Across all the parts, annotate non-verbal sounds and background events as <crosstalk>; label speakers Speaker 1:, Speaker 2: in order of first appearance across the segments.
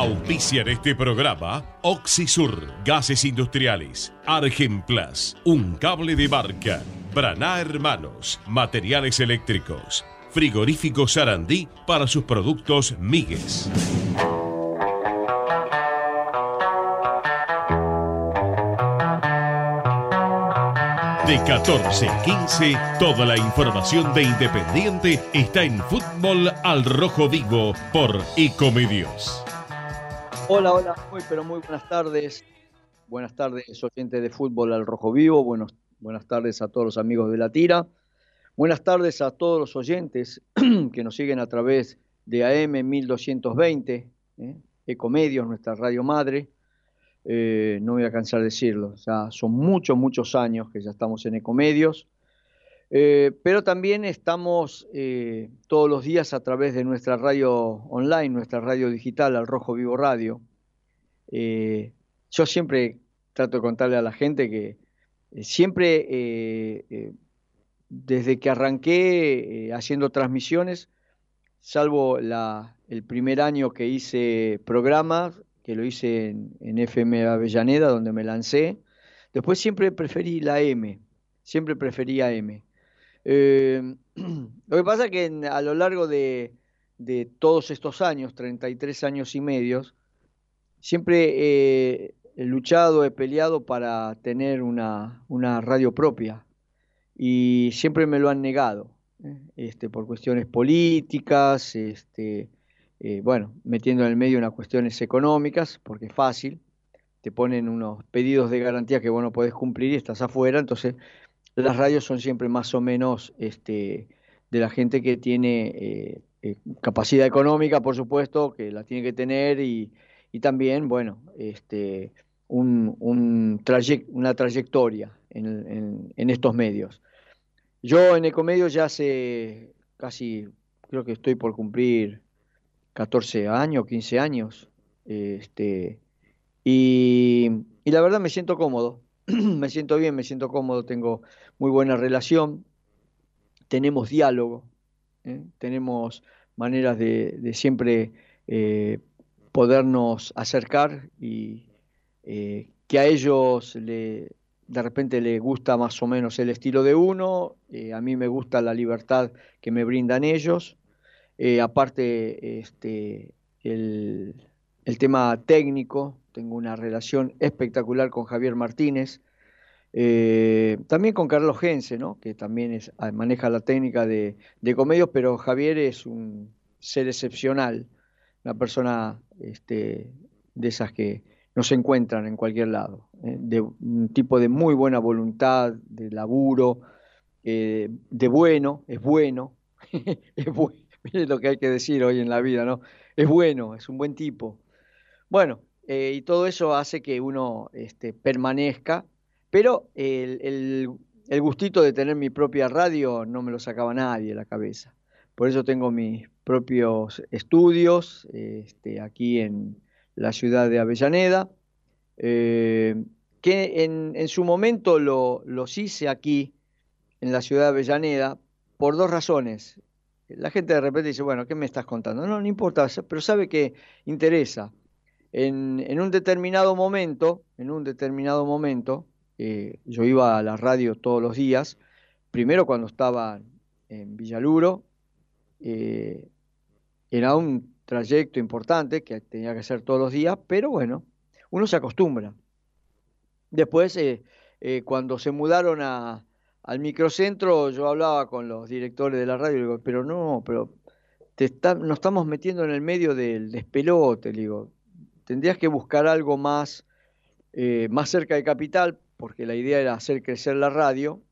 Speaker 1: Auspician este programa Oxisur, Gases Industriales, Argenplas, Un Cable de Barca, Braná Hermanos, Materiales Eléctricos, Frigorífico Sarandí para sus productos Migues. De 14 a 15, toda la información de Independiente está en Fútbol al Rojo Vivo por Ecomedios.
Speaker 2: Hola, hola, muy pero muy buenas tardes. Buenas tardes, oyentes de Fútbol al Rojo Vivo. Buenos, buenas tardes a todos los amigos de la tira. Buenas tardes a todos los oyentes <clears throat> que nos siguen a través de AM 1220, ¿eh? Ecomedios, nuestra radio madre. Eh, no voy a cansar de decirlo, ya son muchos, muchos años que ya estamos en Ecomedios, eh, pero también estamos eh, todos los días a través de nuestra radio online, nuestra radio digital, al Rojo Vivo Radio. Yo siempre trato de contarle a la gente que siempre, desde que arranqué haciendo transmisiones, salvo el primer año que hice programas, que lo hice en, FM Avellaneda, donde me lancé. Después siempre preferí la M, siempre preferí M. Eh, <clears throat> lo que pasa es que a lo largo de, todos estos años, 33 años y medios, siempre he luchado, he peleado para tener una, radio propia y siempre me lo han negado, ¿eh? este, por cuestiones políticas, este, eh, bueno, metiendo en el medio unas cuestiones económicas, porque es fácil, te ponen unos pedidos de garantía que vos no podés cumplir y estás afuera, entonces las radios son siempre más o menos este, de la gente que tiene eh, eh, capacidad económica, por supuesto, que la tiene que tener y, también, bueno, este, un, una trayectoria en, en estos medios. Yo en Ecomedios ya hace casi, creo que estoy por cumplir 14 años, 15 años. Este, y, la verdad me siento cómodo, <clears throat> me siento bien, me siento cómodo, tengo muy buena relación, tenemos diálogo, ¿eh? tenemos maneras de, siempre eh, podernos acercar y eh, que a ellos le, de repente les gusta más o menos el estilo de uno, a mí me gusta la libertad que me brindan ellos eh, aparte, este, el, tema técnico, tengo una relación espectacular con Javier Martínez, eh, también con Carlos Gense, ¿no? que también es, maneja la técnica de, comedios, pero Javier es un ser excepcional, una persona este, de esas que no se encuentran en cualquier lado, ¿eh? de un tipo de muy buena voluntad, de laburo, de bueno, es bueno, <laughs> es bueno Mire lo que hay que decir hoy en la vida, ¿no? Es bueno, es un buen tipo. Bueno, eh, y todo eso hace que uno este, permanezca, pero el, gustito de tener mi propia radio no me lo sacaba nadie de la cabeza. Por eso tengo mis propios estudios este, aquí en la ciudad de Avellaneda, eh, que en, su momento lo, los hice aquí en la ciudad de Avellaneda por dos razones la gente de repente dice, bueno, ¿qué me estás contando? No, no importa, pero sabe que interesa. En, un determinado momento, en un determinado momento, eh, yo iba a la radio todos los días, primero cuando estaba en Villaluro, eh, era un trayecto importante que tenía que hacer todos los días, pero bueno, uno se acostumbra. Después, eh, cuando se mudaron al microcentro yo hablaba con los directores de la radio, y digo, pero no, pero te está, nos estamos metiendo en el medio del despelote, digo, tendrías que buscar algo más, eh, más cerca de Capital, porque la idea era hacer crecer la radio,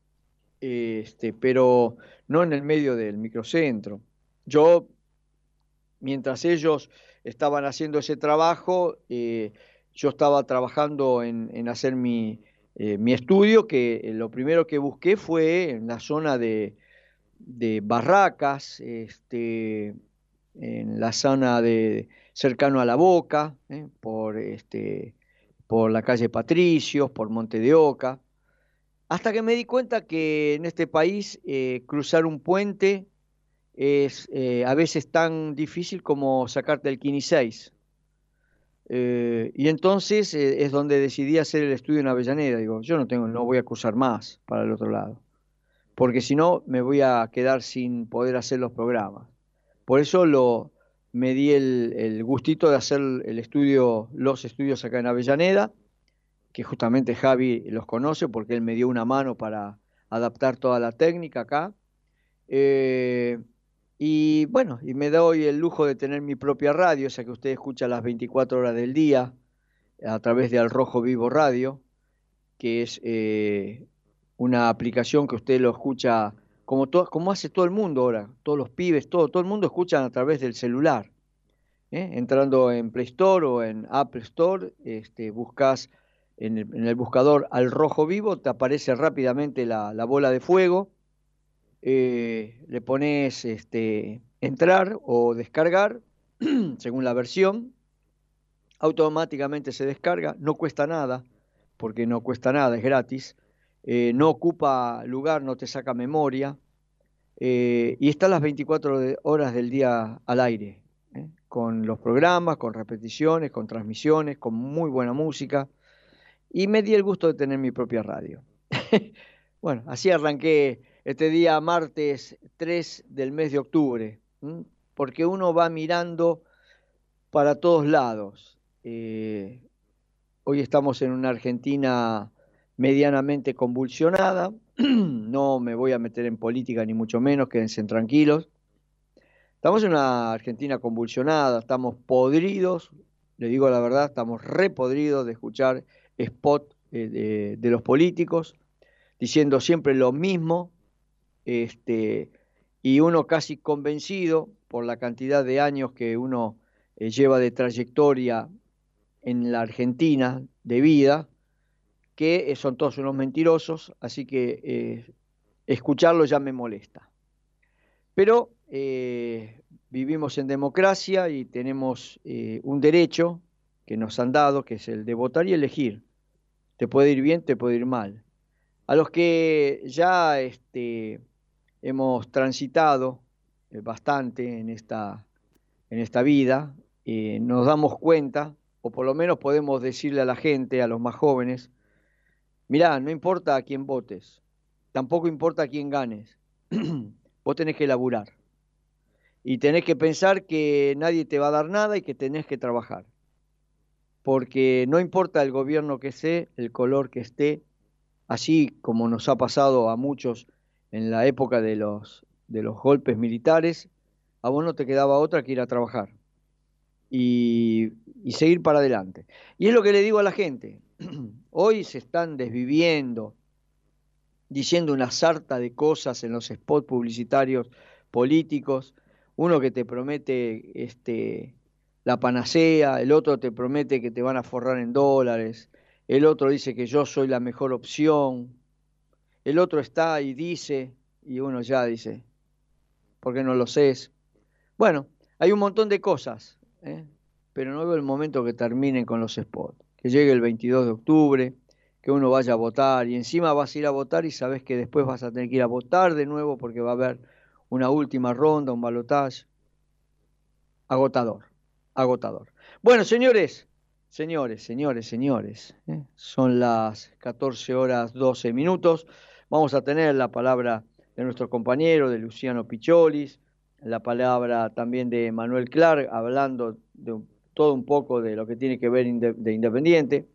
Speaker 2: este, pero no en el medio del microcentro. Yo, mientras ellos estaban haciendo ese trabajo, eh, yo estaba trabajando en hacer mi, eh, mi estudio, que eh, lo primero que busqué fue en la zona de, Barracas, este, en la zona de cercano a la Boca, por, este, por la calle Patricios, por Monte de Oca, hasta que me di cuenta que en este país cruzar un puente es a veces tan difícil como sacarte el 6 Eh, y entonces eh, es donde decidí hacer el estudio en Avellaneda. Digo, yo no tengo, no voy a acusar más para el otro lado, porque si no me voy a quedar sin poder hacer los programas. Por eso lo, me di el, gustito de hacer el estudio, los estudios acá en Avellaneda, que justamente Javi los conoce porque él me dio una mano para adaptar toda la técnica acá. Eh, y bueno, y me doy el lujo de tener mi propia radio, esa que usted escucha las 24 horas del día a través de Al Rojo Vivo Radio, que es eh, una aplicación que usted lo escucha como, como hace todo el mundo ahora, todos los pibes, todo, todo el mundo escuchan a través del celular. ¿eh? Entrando en Play Store o en Apple Store, este, buscas en el, buscador al rojo vivo, te aparece rápidamente la, bola de fuego, eh, le pones este, entrar o descargar, <clears throat> según la versión, automáticamente se descarga, no cuesta nada, porque no cuesta nada, es gratis, eh, no ocupa lugar, no te saca memoria, eh, y está las 24 horas del día al aire, con los programas, con repeticiones, con transmisiones, con muy buena música y me di el gusto de tener mi propia radio. <laughs> bueno, así arranqué este día martes 3 del mes de octubre, porque uno va mirando para todos lados. Eh, hoy estamos en una Argentina medianamente convulsionada, <clears throat> no me voy a meter en política ni mucho menos, quédense tranquilos. Estamos en una Argentina convulsionada, estamos podridos, le digo la verdad, estamos repodridos de escuchar spot eh, de, los políticos, diciendo siempre lo mismo, este, y uno casi convencido por la cantidad de años que uno eh, lleva de trayectoria en la Argentina de vida, que eh, son todos unos mentirosos, así que escucharlo ya me molesta. Pero vivimos en democracia y tenemos un derecho que nos han dado, que es el de votar y elegir. Te puede ir bien, te puede ir mal. A los que ya este, hemos transitado eh, bastante en esta, en esta vida, eh, nos damos cuenta, o por lo menos podemos decirle a la gente, a los más jóvenes, mirá, no importa a quién votes, tampoco importa a quién ganes, <clears throat> vos tenés que laburar. Y tenés que pensar que nadie te va a dar nada y que tenés que trabajar porque no importa el gobierno que sea, el color que esté, así como nos ha pasado a muchos en la época de los, de los golpes militares, a vos no te quedaba otra que ir a trabajar y, seguir para adelante. Y es lo que le digo a la gente, <clears throat> hoy se están desviviendo, diciendo una sarta de cosas en los spots publicitarios políticos, uno que te promete este la panacea, el otro te promete que te van a forrar en dólares, el otro dice que yo soy la mejor opción, el otro está y dice, y uno ya dice, ¿por qué no lo sé? Bueno, hay un montón de cosas, ¿eh? pero no veo el momento que terminen con los spots, que llegue el 22 de octubre, que uno vaya a votar y encima vas a ir a votar y sabes que después vas a tener que ir a votar de nuevo porque va a haber una última ronda, un balotaje agotador agotador. Bueno, señores, señores, señores, señores, ¿eh? son las 14 horas 12 minutos. Vamos a tener la palabra de nuestro compañero, de Luciano Picholis, la palabra también de Manuel Clark, hablando de todo un poco de lo que tiene que ver de Independiente.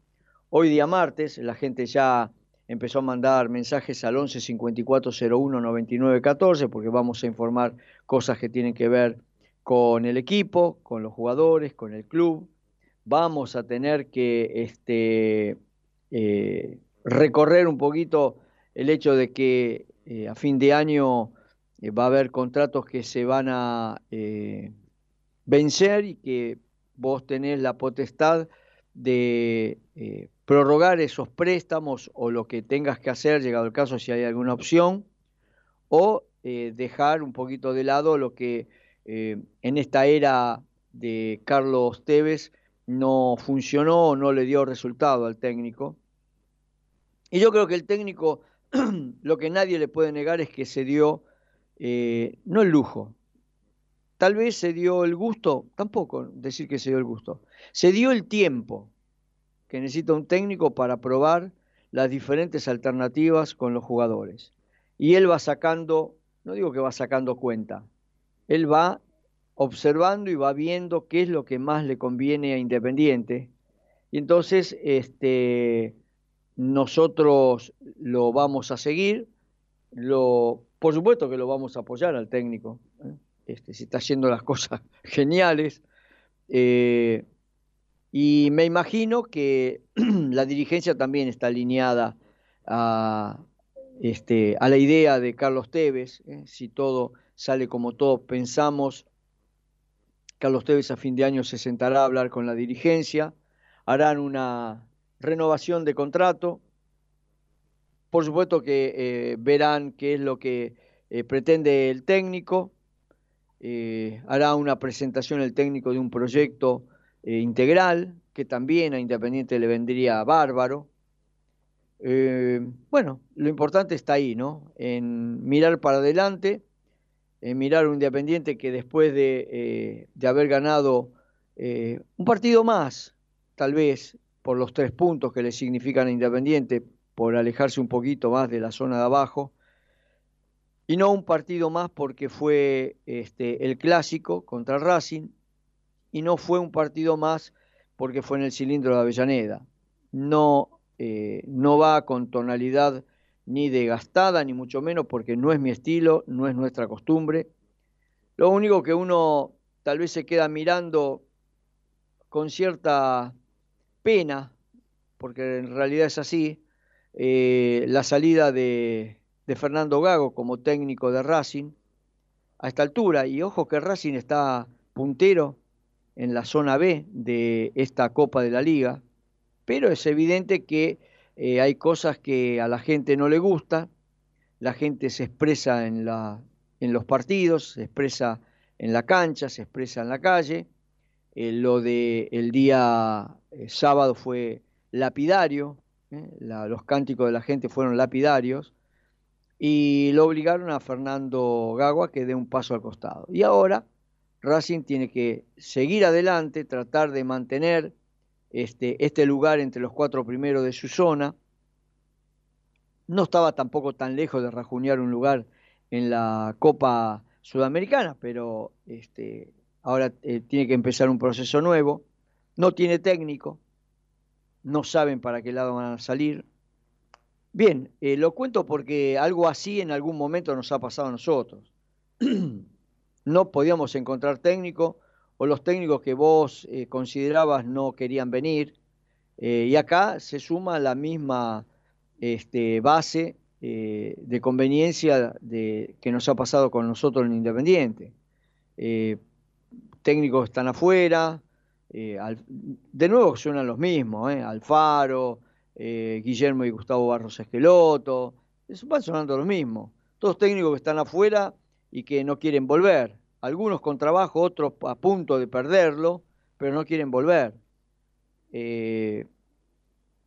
Speaker 2: Hoy día martes, la gente ya empezó a mandar mensajes al 11 54 01 99 14 porque vamos a informar cosas que tienen que ver con el equipo, con los jugadores, con el club. Vamos a tener que este, eh, recorrer un poquito el hecho de que eh, a fin de año eh, va a haber contratos que se van a vencer y que vos tenés la potestad de prorrogar esos préstamos o lo que tengas que hacer, llegado el caso, si hay alguna opción, o dejar un poquito de lado lo que eh, en esta era de Carlos Tevez no funcionó, no le dio resultado al técnico. Y yo creo que el técnico, <clears throat> lo que nadie le puede negar es que se dio, eh, no el lujo, tal vez se dio el gusto, tampoco decir que se dio el gusto, se dio el tiempo que necesita un técnico para probar las diferentes alternativas con los jugadores. Y él va sacando, no digo que va sacando cuenta, él va observando y va viendo qué es lo que más le conviene a Independiente. Y entonces este, nosotros lo vamos a seguir, lo, por supuesto que lo vamos a apoyar al técnico, ¿eh? este, si está haciendo las <laughs> cosas geniales. Eh, y me imagino que <clears throat> la dirigencia también está alineada a, este, a la idea de Carlos Tevez, ¿eh? si todo sale como todos pensamos. Carlos Tevez a fin de año se sentará a hablar con la dirigencia, harán una renovación de contrato. Por supuesto que eh, verán qué es lo que eh, pretende el técnico. Eh, hará una presentación el técnico de un proyecto integral que también a Independiente le vendría bárbaro. bueno, lo importante está ahí, ¿no? En mirar para adelante, en mirar un Independiente que después de, de haber ganado un partido más, tal vez por los tres puntos que le significan a Independiente, por alejarse un poquito más de la zona de abajo, y no un partido más porque fue este, el clásico contra Racing, y no fue un partido más porque fue en el cilindro de Avellaneda. No, eh, no va con tonalidad ni de gastada, ni mucho menos porque no es mi estilo, no es nuestra costumbre. Lo único que uno tal vez se queda mirando con cierta pena, porque en realidad es así, eh, la salida de, Fernando Gago como técnico de Racing a esta altura. Y ojo que Racing está puntero en la zona B de esta Copa de la Liga, pero es evidente que eh, hay cosas que a la gente no le gusta, la gente se expresa en, la, en los partidos, se expresa en la cancha, se expresa en la calle, eh, lo del el día eh, sábado fue lapidario, ¿eh? los cánticos de la gente fueron lapidarios, y lo obligaron a Fernando Gagua que dé un paso al costado. Y ahora Racing tiene que seguir adelante, tratar de mantener este, este lugar entre los cuatro primeros de su zona. No estaba tampoco tan lejos de rajunear un lugar en la Copa Sudamericana, pero este, ahora eh, tiene que empezar un proceso nuevo, no tiene técnico, no saben para qué lado van a salir. Bien, eh, lo cuento porque algo así en algún momento nos ha pasado a nosotros. <clears throat> no podíamos encontrar técnico o los técnicos que vos eh, considerabas no querían venir. y acá se suma la misma este, base de conveniencia que nos ha pasado con nosotros en Independiente técnicos están afuera, eh, de nuevo suenan los mismos, eh, Alfaro, eh, Guillermo y Gustavo Barros Esqueloto, van sonando los mismos, todos técnicos que están afuera y que no quieren volver, algunos con trabajo, otros a punto de perderlo, pero no quieren volver.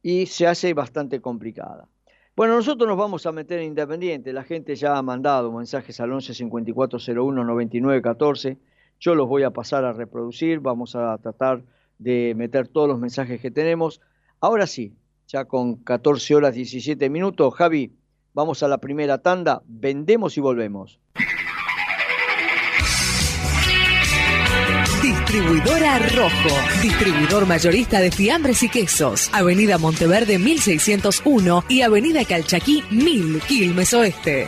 Speaker 2: y se hace bastante complicada. Bueno, nosotros nos vamos a meter en Independiente, la gente ya ha mandado mensajes al 11 5401 99 14 yo los voy a pasar a reproducir, vamos a tratar de meter todos los mensajes que tenemos. Ahora sí, ya con 14 horas 17 minutos, Javi, vamos a la primera tanda, vendemos y volvemos.
Speaker 3: Distribuidora Rojo, distribuidor mayorista de fiambres y quesos, Avenida Monteverde 1601 y Avenida Calchaquí 1000, Quilmes Oeste.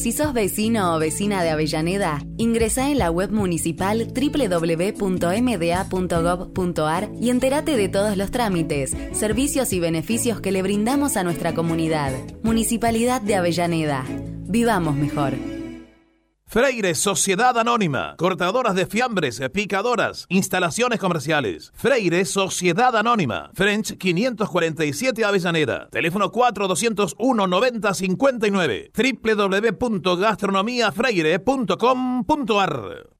Speaker 4: Si sos vecino o vecina de Avellaneda, ingresa en la web municipal www.mda.gov.ar y entérate de todos los trámites, servicios y beneficios que le brindamos a nuestra comunidad. Municipalidad de Avellaneda. Vivamos mejor.
Speaker 5: Freire Sociedad Anónima, cortadoras de fiambres, picadoras, instalaciones comerciales. Freire Sociedad Anónima, French 547 Avellaneda, teléfono 4201 9059, www.gastronomiafreire.com.ar.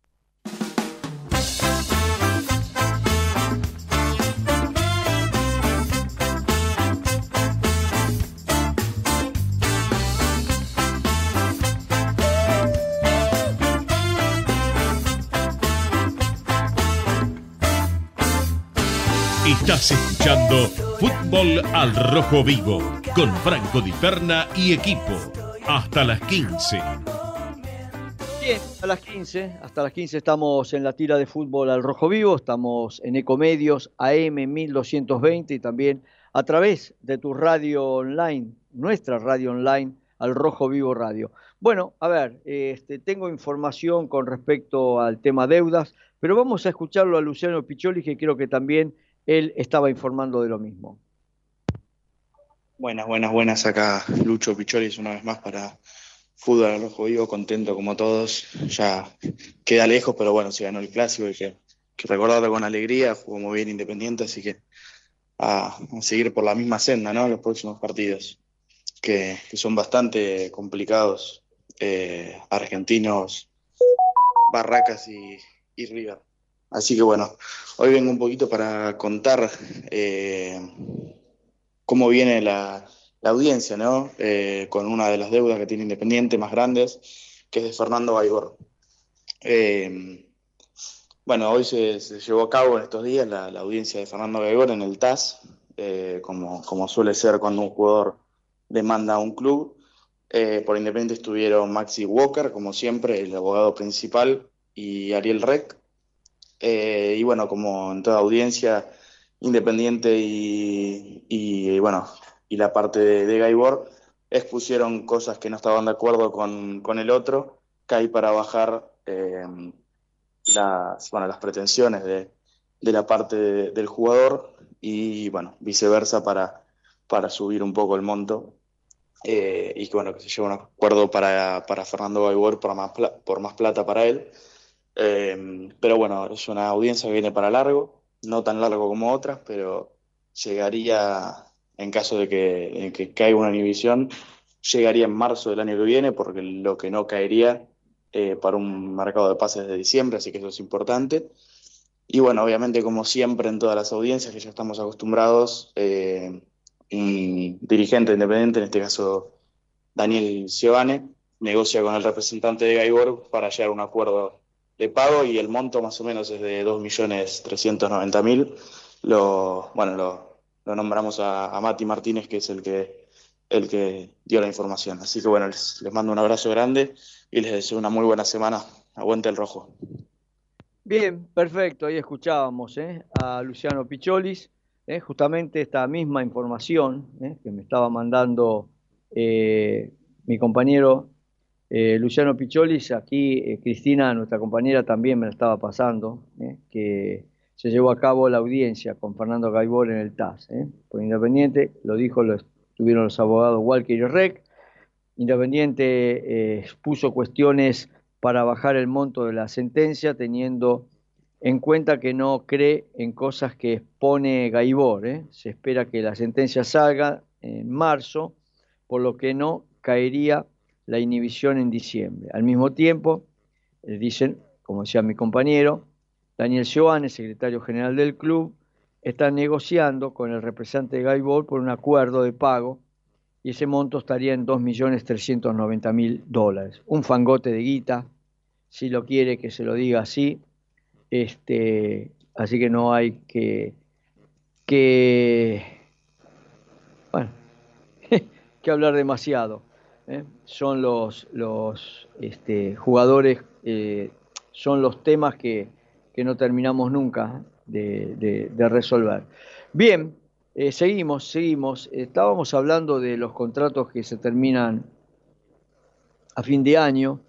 Speaker 1: Estás escuchando Fútbol al Rojo Vivo con Franco Di Perna y equipo. Hasta las 15.
Speaker 2: Bien, a las 15, hasta las 15 estamos en la tira de fútbol al rojo vivo, estamos en Ecomedios AM 1220 y también a través de tu radio online, nuestra radio online, al rojo vivo radio. Bueno, a ver, este, tengo información con respecto al tema deudas, pero vamos a escucharlo a Luciano Picholi, que creo que también él estaba informando de lo mismo.
Speaker 6: Buenas, buenas, buenas. Acá Lucho Picholis una vez más para Fútbol al Rojo Vivo, contento como todos. Ya queda lejos, pero bueno, se ganó el clásico y que, recordarlo con alegría. Jugó muy bien Independiente, así que a, seguir por la misma senda, ¿no? Los próximos partidos, que, son bastante complicados. Eh, argentinos, Barracas y, y River. Así que bueno, hoy vengo un poquito para contar eh, cómo viene la, audiencia, ¿no? Eh, con una de las deudas que tiene Independiente más grandes, que es de Fernando Baigor. Eh, bueno, hoy se, llevó a cabo en estos días la, audiencia de Fernando Baigor en el TAS, como, como suele ser cuando un jugador demanda a un club. por Independiente estuvieron Maxi Walker, como siempre, el abogado principal, y Ariel Rec, eh, y bueno, como en toda audiencia independiente y, bueno, y la parte de, de Gaibor, expusieron cosas que no estaban de acuerdo con, el otro, hay para bajar eh, las, bueno, las pretensiones de, la parte del jugador y bueno, viceversa para, para subir un poco el monto. Eh, y que bueno, que se lleve un acuerdo para, para Fernando Gaibor por más, por más plata para él. Eh, pero bueno, es una audiencia que viene para largo, no tan largo como otras, pero llegaría, en caso de que, caiga una inhibición, llegaría en marzo del año que viene, porque lo que no caería eh, para un mercado de pases de diciembre, así que eso es importante. Y bueno, obviamente, como siempre en todas las audiencias que ya estamos acostumbrados, eh, dirigente independiente, en este caso Daniel Giovane, negocia con el representante de Gaibor para llegar a un acuerdo de pago y el monto más o menos es de 2.390.000. Lo, bueno, lo, nombramos a, Mati Martínez, que es el que, el que dio la información. Así que bueno, les, mando un abrazo grande y les deseo una muy buena semana. Aguante el rojo.
Speaker 2: Bien, perfecto. Ahí escuchábamos ¿eh? a Luciano Picholis justamente esta misma información que me estaba mandando mi compañero Luciano Picholis, aquí Cristina, nuestra compañera, también me la estaba pasando, que se llevó a cabo la audiencia con Fernando Gaibor en el TAS. ¿eh? Por Independiente, lo dijo, lo tuvieron los abogados Walker y Rec. Independiente eh, expuso cuestiones para bajar el monto de la sentencia, teniendo en cuenta que no cree en cosas que expone Gaibor. ¿eh? Se espera que la sentencia salga en marzo, por lo que no caería la inhibición en diciembre. Al mismo tiempo, dicen, como decía mi compañero, Daniel el secretario general del club, está negociando con el representante de Gaibor por un acuerdo de pago y ese monto estaría en 2.390.000 dólares. Un fangote de guita, si lo quiere que se lo diga así. Este, así que no hay que, que, bueno, <laughs> que hablar demasiado. ¿Eh? Son los, los este, jugadores, eh, son los temas que que no terminamos nunca de, resolver. Bien, eh, seguimos, seguimos. Estábamos hablando de los contratos que se terminan a fin de año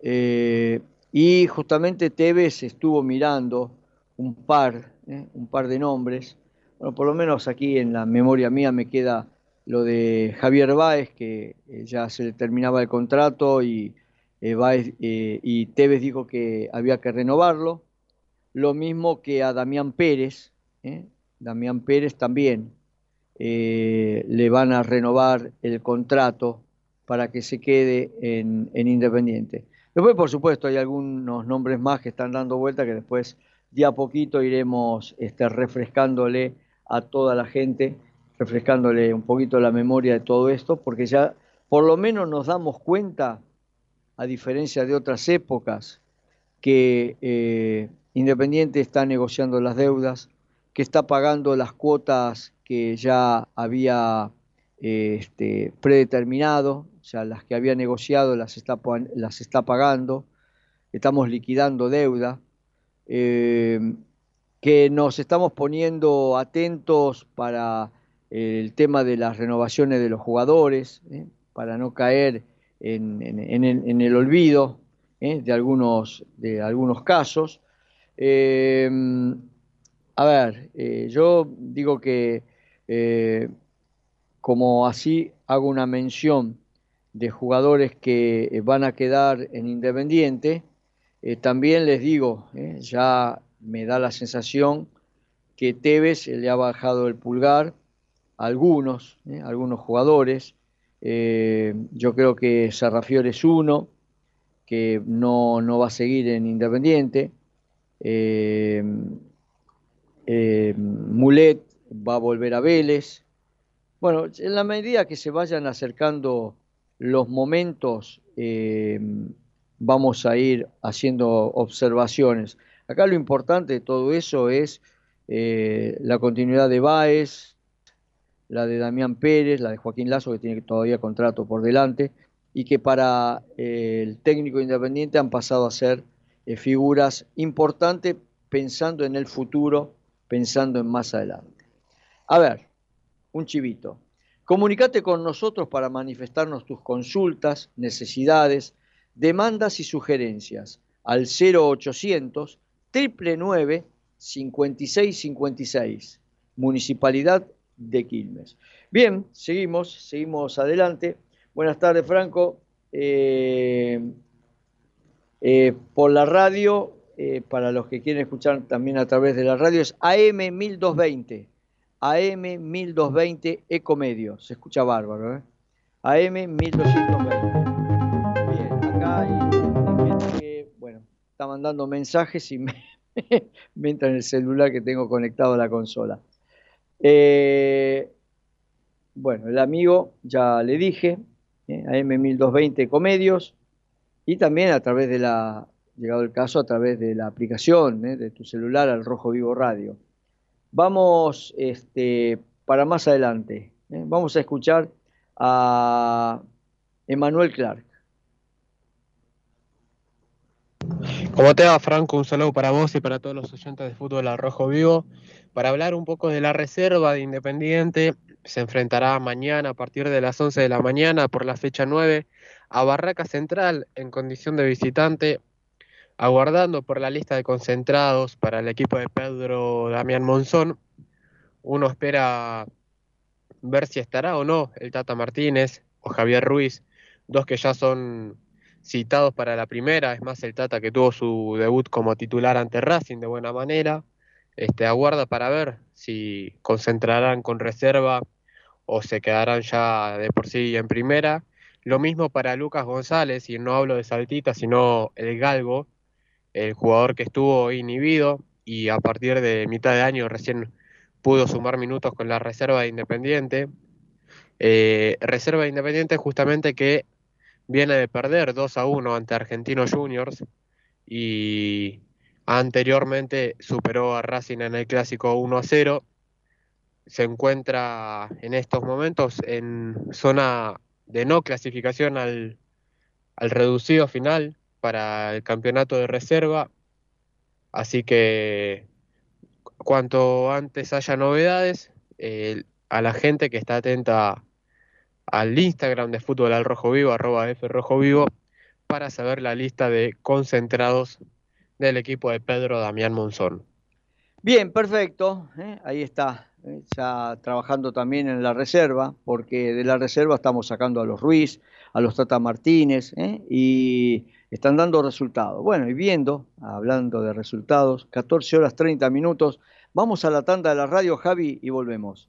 Speaker 2: y justamente Tevez estuvo mirando un par, un par de nombres. Bueno, por lo menos aquí en la memoria mía me queda lo de Javier Báez, que ya se le terminaba el contrato y, y Tevez dijo que había que renovarlo lo mismo que a Damián Pérez. ¿eh? Damián Pérez también eh, le van a renovar el contrato para que se quede en, Independiente. Después, por supuesto, hay algunos nombres más que están dando vuelta que después de a poquito iremos este, refrescándole a toda la gente, refrescándole un poquito la memoria de todo esto, porque ya por lo menos nos damos cuenta, a diferencia de otras épocas, que eh, Independiente está negociando las deudas, que está pagando las cuotas que ya había este, predeterminado, o sea, las que había negociado las está, las está pagando, estamos liquidando deuda, eh, que nos estamos poniendo atentos para el tema de las renovaciones de los jugadores, ¿eh? para no caer en, el, olvido ¿eh? de, algunos, de algunos casos. Eh, a ver, yo digo que como así hago una mención de jugadores que van a quedar en Independiente, también les digo, ya me da la sensación que Tevez le ha bajado el pulgar algunos, algunos jugadores. yo creo que Sarrafior es uno, que no, no va a seguir en Independiente. Eh, eh, Mulet va a volver a Vélez. Bueno, en la medida que se vayan acercando los momentos, eh, vamos a ir haciendo observaciones. Acá lo importante de todo eso es la continuidad de Baez, la de Damián Pérez, la de Joaquín Lazo, que tiene todavía contrato por delante, y que para el técnico independiente han pasado a ser eh, figuras importantes pensando en el futuro, pensando en más adelante. A ver, un chivito. Comunicate con nosotros para manifestarnos tus consultas, necesidades, demandas y sugerencias al 0800 999 5656, Municipalidad de Quilmes. Bien, seguimos, seguimos adelante. Buenas tardes, Franco. Eh, eh, por la radio, eh, para los que quieren escuchar también a través de la radio, es AM 1220. AM 1220 Ecomedio. Se escucha bárbaro, ¿eh? AM 1220. Bien, acá hay que, bueno, está mandando mensajes y <laughs> me, entra en el celular que tengo conectado a la consola. Eh, bueno, el amigo, ya le dije, AM 1220 Ecomedios y también a través de la, llegado el caso, a través de la aplicación ¿eh? de tu celular al Rojo Vivo Radio. Vamos este, para más adelante. ¿eh? Vamos a escuchar a Emanuel Clark.
Speaker 7: Como te va, Franco? Un saludo para vos y para todos los oyentes de fútbol al rojo vivo. Para hablar un poco de la reserva de Independiente, se enfrentará mañana a partir de las 11 de la mañana por la fecha 9 a Barraca Central en condición de visitante, aguardando por la lista de concentrados para el equipo de Pedro Damián Monzón. Uno espera ver si estará o no el Tata Martínez o Javier Ruiz, dos que ya son citados para la primera, es más el Tata que tuvo su debut como titular ante Racing de buena manera. Este, aguarda para ver si concentrarán con reserva o se quedarán ya de por sí en primera. Lo mismo para Lucas González, y no hablo de Saltita, sino el Galgo, el jugador que estuvo inhibido y a partir de mitad de año recién pudo sumar minutos con la reserva de Independiente. Eh, reserva de Independiente justamente que viene de perder 2 a 1 ante Argentinos Juniors y anteriormente superó a Racing en el clásico 1 a 0. Se encuentra en estos momentos en zona de no clasificación al, al reducido final para el campeonato de reserva. Así que cuanto antes haya novedades, eh, a la gente que está atenta al Instagram de Fútbol al Rojo Vivo, arroba F Vivo, para saber la lista de concentrados del equipo de Pedro Damián Monzón.
Speaker 2: Bien, perfecto. ¿eh? Ahí está, ¿eh? ya trabajando también en la reserva, porque de la reserva estamos sacando a los Ruiz, a los Tata Martínez, ¿eh? y están dando resultados. Bueno, y viendo, hablando de resultados, 14 horas 30 minutos, vamos a la tanda de la radio, Javi, y volvemos.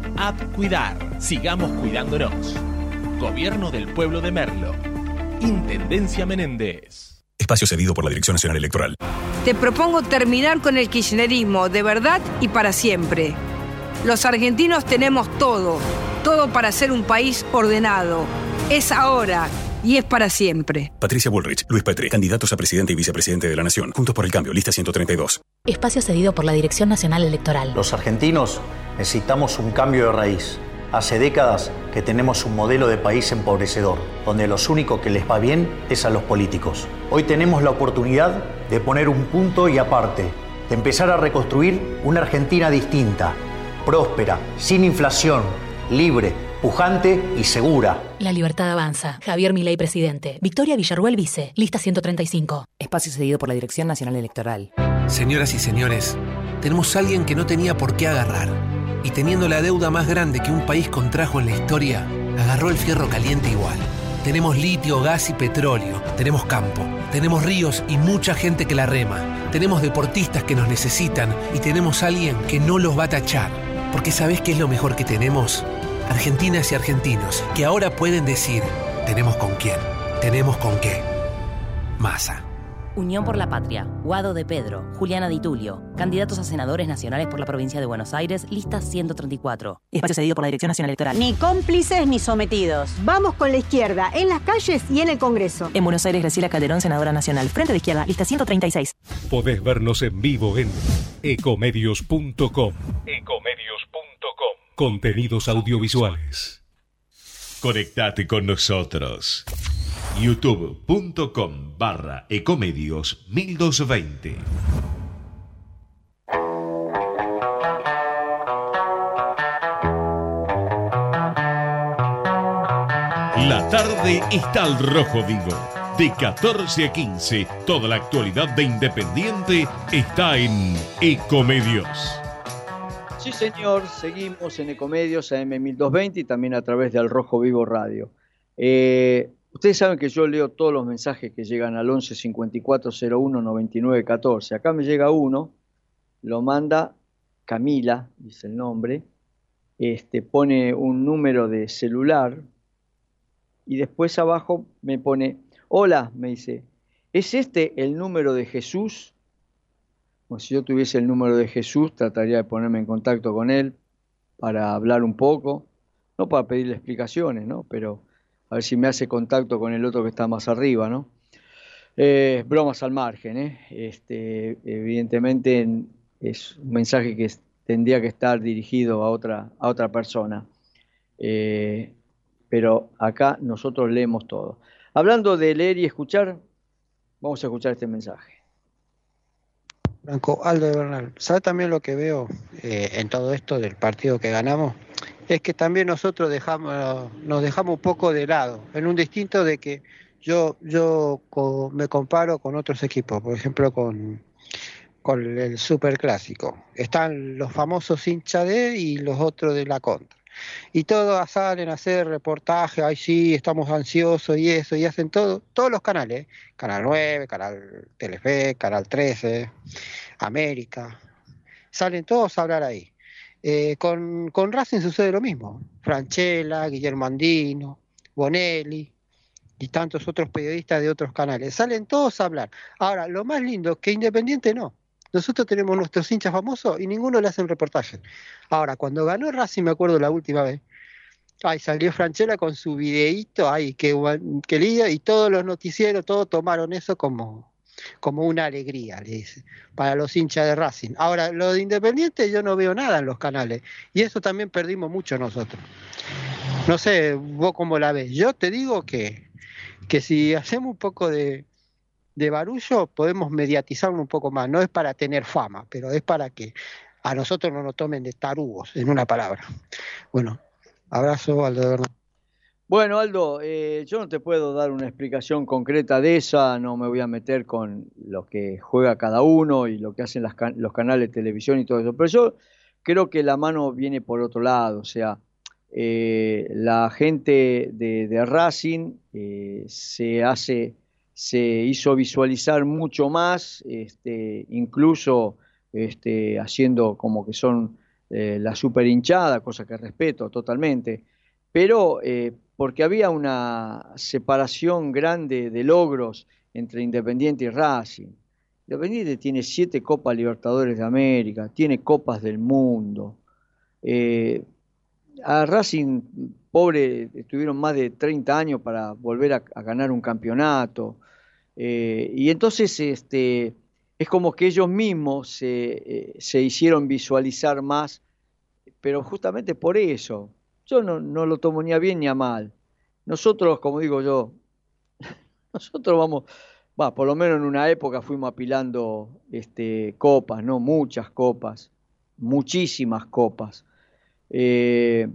Speaker 8: App Cuidar. Sigamos cuidándonos. Gobierno del Pueblo de Merlo. Intendencia Menéndez.
Speaker 9: Espacio cedido por la Dirección Nacional Electoral.
Speaker 10: Te propongo terminar con el kirchnerismo de verdad y para siempre. Los argentinos tenemos todo, todo para ser un país ordenado. Es ahora y es para siempre.
Speaker 9: Patricia Bullrich, Luis Petri, candidatos a presidente y vicepresidente de la Nación. Juntos por el cambio, lista 132.
Speaker 11: Espacio cedido por la Dirección Nacional Electoral.
Speaker 12: Los argentinos necesitamos un cambio de raíz. Hace décadas que tenemos un modelo de país empobrecedor, donde los únicos que les va bien es a los políticos. Hoy tenemos la oportunidad de poner un punto y aparte, de empezar a reconstruir una Argentina distinta, próspera, sin inflación, libre, pujante y segura.
Speaker 11: La libertad avanza. Javier Milei, presidente. Victoria Villarruel, vice. Lista 135.
Speaker 13: Espacio cedido por la Dirección Nacional Electoral.
Speaker 14: Señoras y señores, tenemos a alguien que no tenía por qué agarrar. Y teniendo la deuda más grande que un país contrajo en la historia, agarró el fierro caliente igual. Tenemos litio, gas y petróleo. Tenemos campo. Tenemos ríos y mucha gente que la rema. Tenemos deportistas que nos necesitan y tenemos a alguien que no los va a tachar. Porque ¿sabés qué es lo mejor que tenemos? Argentinas y argentinos que ahora pueden decir, tenemos con quién, tenemos con qué. Masa.
Speaker 13: Unión por la Patria, Guado de Pedro, Juliana Di Tulio, candidatos a senadores nacionales por la provincia de Buenos Aires, lista 134. Espacio cedido por la Dirección Nacional Electoral.
Speaker 15: Ni cómplices ni sometidos. Vamos con la izquierda, en las calles y en el Congreso.
Speaker 13: En Buenos Aires, Graciela Calderón, senadora nacional. Frente de izquierda, lista 136.
Speaker 16: Podés vernos en vivo en ecomedios.com.
Speaker 1: Ecomedios.com.
Speaker 16: Contenidos audiovisuales.
Speaker 1: Conectate con nosotros. youtube.com barra ecomedios 1220. La tarde está al rojo vivo. De 14 a 15, toda la actualidad de Independiente está en Ecomedios.
Speaker 2: Sí, señor, seguimos en Ecomedios AM1220 y también a través de Al Rojo Vivo Radio. Eh, ustedes saben que yo leo todos los mensajes que llegan al 11 54 01 99 14. Acá me llega uno, lo manda Camila, dice el nombre, este, pone un número de celular y después abajo me pone, hola, me dice, ¿es este el número de Jesús? Bueno, si yo tuviese el número de Jesús, trataría de ponerme en contacto con él para hablar un poco, no para pedirle explicaciones, ¿no? Pero a ver si me hace contacto con el otro que está más arriba, ¿no? Eh, bromas al margen, ¿eh? Este, evidentemente es un mensaje que tendría que estar dirigido a otra, a otra persona. Eh, pero acá nosotros leemos todo. Hablando de leer y escuchar, vamos a escuchar este mensaje.
Speaker 17: Franco, Aldo de Bernal, ¿sabe también lo que veo eh, en todo esto del partido que ganamos? Es que también nosotros dejamos, nos dejamos un poco de lado, en un distinto de que yo, yo me comparo con otros equipos, por ejemplo con, con el Super Clásico. Están los famosos hinchas de y los otros de la contra y todos salen a hacer reportajes, ay sí, estamos ansiosos y eso, y hacen todo, todos los canales, ¿eh? Canal 9, Canal Telefe, Canal 13, América, salen todos a hablar ahí. Eh, con, con Racing sucede lo mismo, Franchella, Guillermo Andino, Bonelli y tantos otros periodistas de otros canales, salen todos a hablar. Ahora, lo más lindo es que Independiente no. Nosotros tenemos nuestros hinchas famosos y ninguno le hace un reportaje. Ahora, cuando ganó Racing, me acuerdo la última vez, ay, salió Franchella con su videíto, ay, qué, qué lío, y todos los noticieros, todos tomaron eso como, como una alegría, le dice, para los hinchas de Racing. Ahora, lo de Independiente yo no veo nada en los canales, y eso también perdimos mucho nosotros. No sé, vos cómo la ves. Yo te digo que, que si hacemos un poco de, de barullo podemos mediatizarlo un poco más. No es para tener fama, pero es para que a nosotros no nos tomen de tarugos, en una palabra. Bueno, abrazo, Aldo
Speaker 2: Bueno, Aldo, eh, yo no te puedo dar una explicación concreta de esa, no me voy a meter con lo que juega cada uno y lo que hacen los canales de televisión y todo eso, pero yo creo que la mano viene por otro lado, o sea, eh, la gente de, Racing eh, se hace se hizo visualizar mucho más, este, incluso este, haciendo como que son eh, la super hinchada, cosa que respeto totalmente, pero eh, porque había una separación grande de logros entre Independiente y Racing. Independiente tiene siete Copas Libertadores de América, tiene Copas del Mundo. Eh, a Racing, pobre, estuvieron más de 30 años para volver a ganar un campeonato. Eh, y entonces este, es como que ellos mismos se, eh, hicieron visualizar más, pero justamente por eso. Yo no, lo tomo ni a bien ni a mal. Nosotros, como digo yo, <laughs> nosotros vamos, va, por lo menos en una época fuimos apilando este, copas, ¿no? Muchas copas, muchísimas copas. Eh,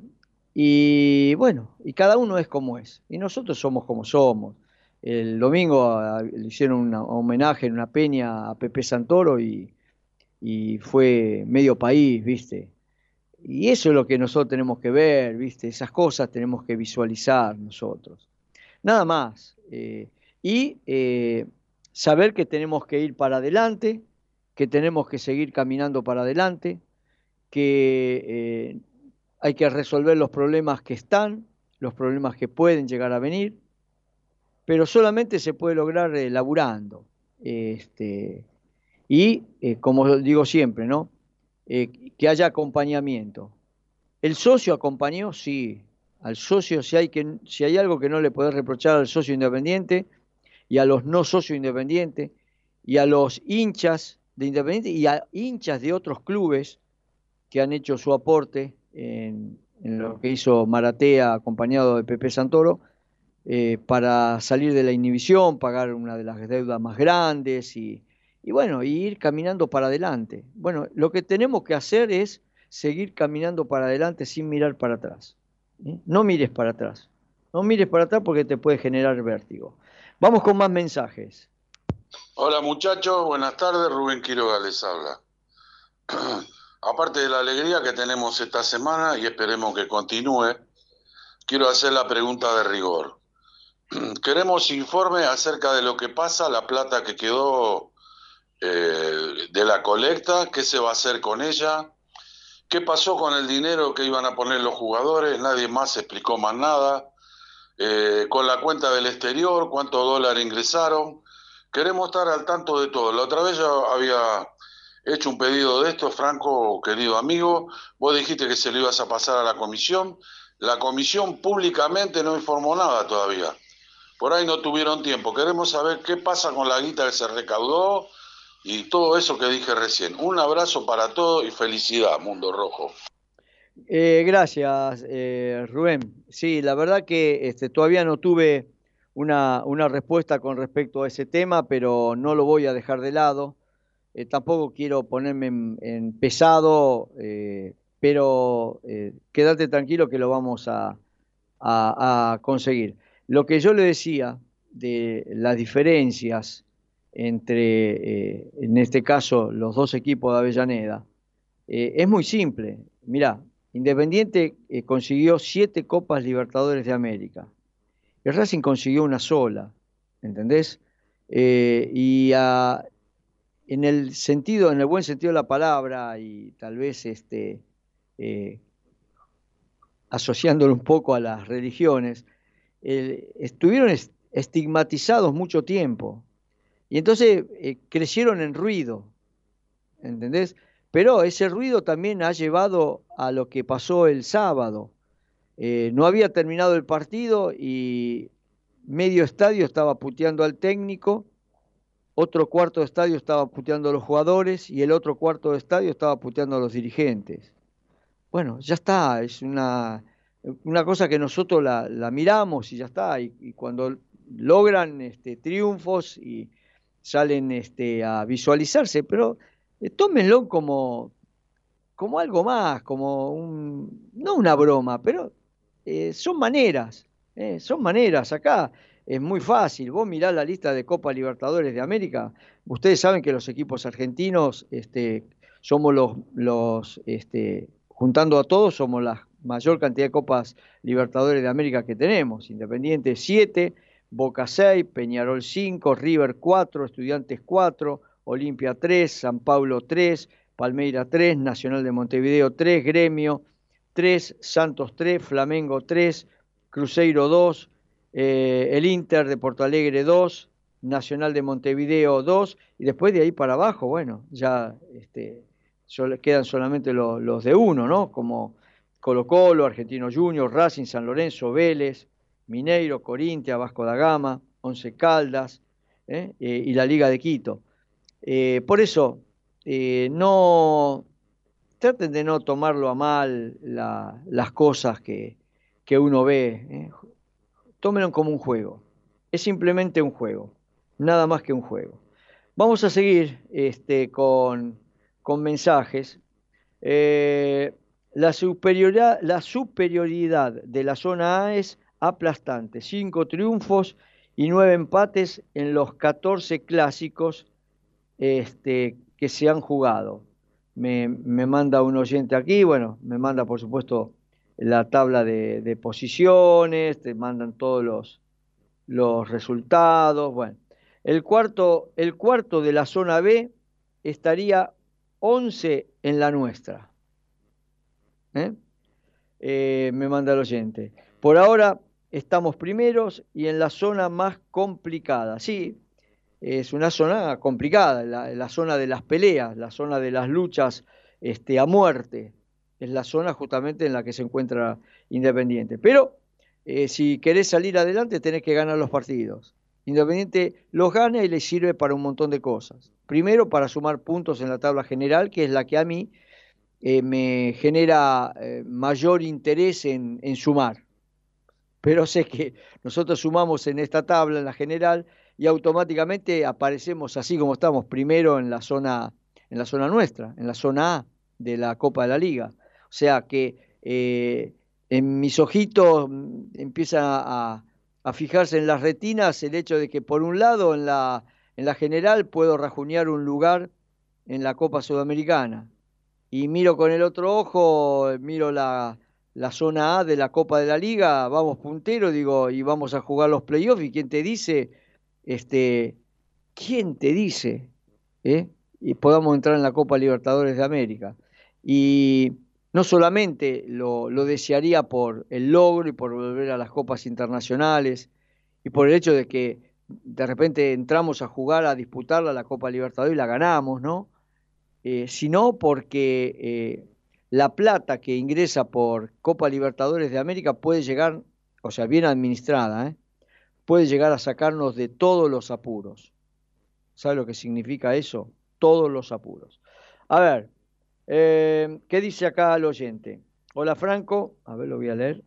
Speaker 2: y bueno, y cada uno es como es. Y nosotros somos como somos. El domingo le hicieron un homenaje en una peña a Pepe Santoro y, fue medio país, ¿viste? Y eso es lo que nosotros tenemos que ver, ¿viste? Esas cosas tenemos que visualizar nosotros. Nada más. Eh, y eh, saber que tenemos que ir para adelante, que tenemos que seguir caminando para adelante, que eh, hay que resolver los problemas que están, los problemas que pueden llegar a venir pero solamente se puede lograr eh, laburando. Este, y, eh, como digo siempre, ¿no? Eh, que haya acompañamiento. ¿El socio acompañó? Sí. Al socio, si hay, que, si hay algo que no le puede reprochar al socio independiente y a los no socios independientes y a los hinchas de Independiente y a hinchas de otros clubes que han hecho su aporte en, en lo que hizo Maratea acompañado de Pepe Santoro, eh, para salir de la inhibición, pagar una de las deudas más grandes y, bueno, ir caminando para adelante. Bueno, lo que tenemos que hacer es seguir caminando para adelante sin mirar para atrás. ¿eh? No mires para atrás. No mires para atrás porque te puede generar vértigo. Vamos con más mensajes.
Speaker 18: Hola muchachos, buenas tardes, Rubén Quiroga les habla. <clears throat> Aparte de la alegría que tenemos esta semana y esperemos que continúe, quiero hacer la pregunta de rigor. <clears throat> Queremos informe acerca de lo que pasa, la plata que quedó eh, de la colecta, qué se va a hacer con ella, qué pasó con el dinero que iban a poner los jugadores, nadie más explicó más nada, eh, con la cuenta del exterior, cuántos dólares ingresaron. Queremos estar al tanto de todo. La otra vez ya había hecho un pedido de esto, Franco, querido amigo, vos dijiste que se lo ibas a pasar a la comisión. La comisión públicamente no informó nada todavía. Por ahí no tuvieron tiempo. Queremos saber qué pasa con la guita que se recaudó y todo eso que dije recién. Un abrazo para todos y felicidad, Mundo Rojo.
Speaker 2: Eh, gracias, eh, Rubén. Sí, la verdad que este, todavía no tuve una, respuesta con respecto a ese tema, pero no lo voy a dejar de lado. Eh, tampoco quiero ponerme en, pesado, pero quédate tranquilo que lo vamos a, a conseguir. Lo que yo le decía de las diferencias entre, en este caso, los dos equipos de Avellaneda, es muy simple. Mirá, Independiente eh, consiguió siete Copas Libertadores de América. El Racing consiguió una sola, ¿entendés? Eh, y en el sentido, en el buen sentido de la palabra, y tal vez este, eh, asociándolo un poco a las religiones, estuvieron estigmatizados mucho tiempo. Y entonces crecieron en ruido, ¿entendés? Pero ese ruido también ha llevado a lo que pasó el sábado. Eh, no había terminado el partido y medio estadio estaba puteando al técnico, otro cuarto de estadio estaba puteando a los jugadores y el otro cuarto de estadio estaba puteando a los dirigentes. Bueno, ya está, es una, una cosa que nosotros la, miramos y ya está. Y, cuando logran este, triunfos y salen este, a visualizarse, pero eh, tómenlo como, como algo más, como un, no una broma, pero eh, son maneras, eh, son maneras. Acá es muy fácil, vos mirás la lista de Copa Libertadores de América, ustedes saben que los equipos argentinos este, somos los, los este, juntando a todos, somos la mayor cantidad de Copas Libertadores de América que tenemos, Independiente 7, Boca 6, Peñarol 5, River 4, Estudiantes 4, Olimpia 3, San Pablo 3, Palmeira 3, Nacional de Montevideo 3, Gremio 3, Santos 3, Flamengo 3, Cruzeiro 2, eh, el Inter de Porto Alegre 2, Nacional de Montevideo 2, y después de ahí para abajo, bueno, ya este, quedan solamente los, de uno, ¿no? Como Colo Colo, Argentino Junior, Racing, San Lorenzo, Vélez, Mineiro, Corintia, Vasco da Gama, Once Caldas ¿eh? Eh, y la Liga de Quito. Eh, por eso, no traten de no tomarlo a mal las cosas que, uno ve. ¿Eh? Tómenlo como un juego. Es simplemente un juego, nada más que un juego. Vamos a seguir este, con, mensajes. la, superioridad, la superioridad de la zona A es aplastante. Cinco triunfos y nueve empates en los 14 clásicos este, que se han jugado. Me, manda un oyente aquí, bueno, me manda por supuesto la tabla de, posiciones, te mandan todos los, resultados. Bueno, el cuarto, el cuarto de la zona B estaría 11 en la nuestra. ¿Eh? Eh, me manda el oyente. Por ahora estamos primeros y en la zona más complicada. Sí, es una zona complicada, la, zona de las peleas, la zona de las luchas este, a muerte, es la zona justamente en la que se encuentra Independiente. Pero eh, si querés salir adelante tenés que ganar los partidos. Independiente los gana y le sirve para un montón de cosas. Primero para sumar puntos en la tabla general, que es la que a mí eh, me genera eh, mayor interés en, en sumar. Pero sé que nosotros sumamos en esta tabla, en la general, y automáticamente aparecemos así como estamos, primero en la zona, en la zona nuestra, en la zona A de la Copa de la Liga. Sea que eh, en mis ojitos mm, empieza a, fijarse en las retinas el hecho de que por un lado en la, en la general puedo rajuñar un lugar en la Copa Sudamericana y miro con el otro ojo, miro la, la zona A de la Copa de la Liga, vamos puntero, digo, y vamos a jugar los playoffs, y quién te dice, este, quién te dice, ¿eh? y podamos entrar en la Copa Libertadores de América. Y no solamente lo, desearía por el logro y por volver a las copas internacionales y por el hecho de que de repente entramos a jugar, a disputarla la Copa Libertadores y la ganamos, ¿no? Eh, sino porque eh, la plata que ingresa por Copa Libertadores de América puede llegar, o sea, bien administrada, ¿eh? puede llegar a sacarnos de todos los apuros. ¿Sabe lo que significa eso? Todos los apuros. A ver, eh, ¿Qué dice acá el oyente? Hola Franco, a ver, lo voy a leer.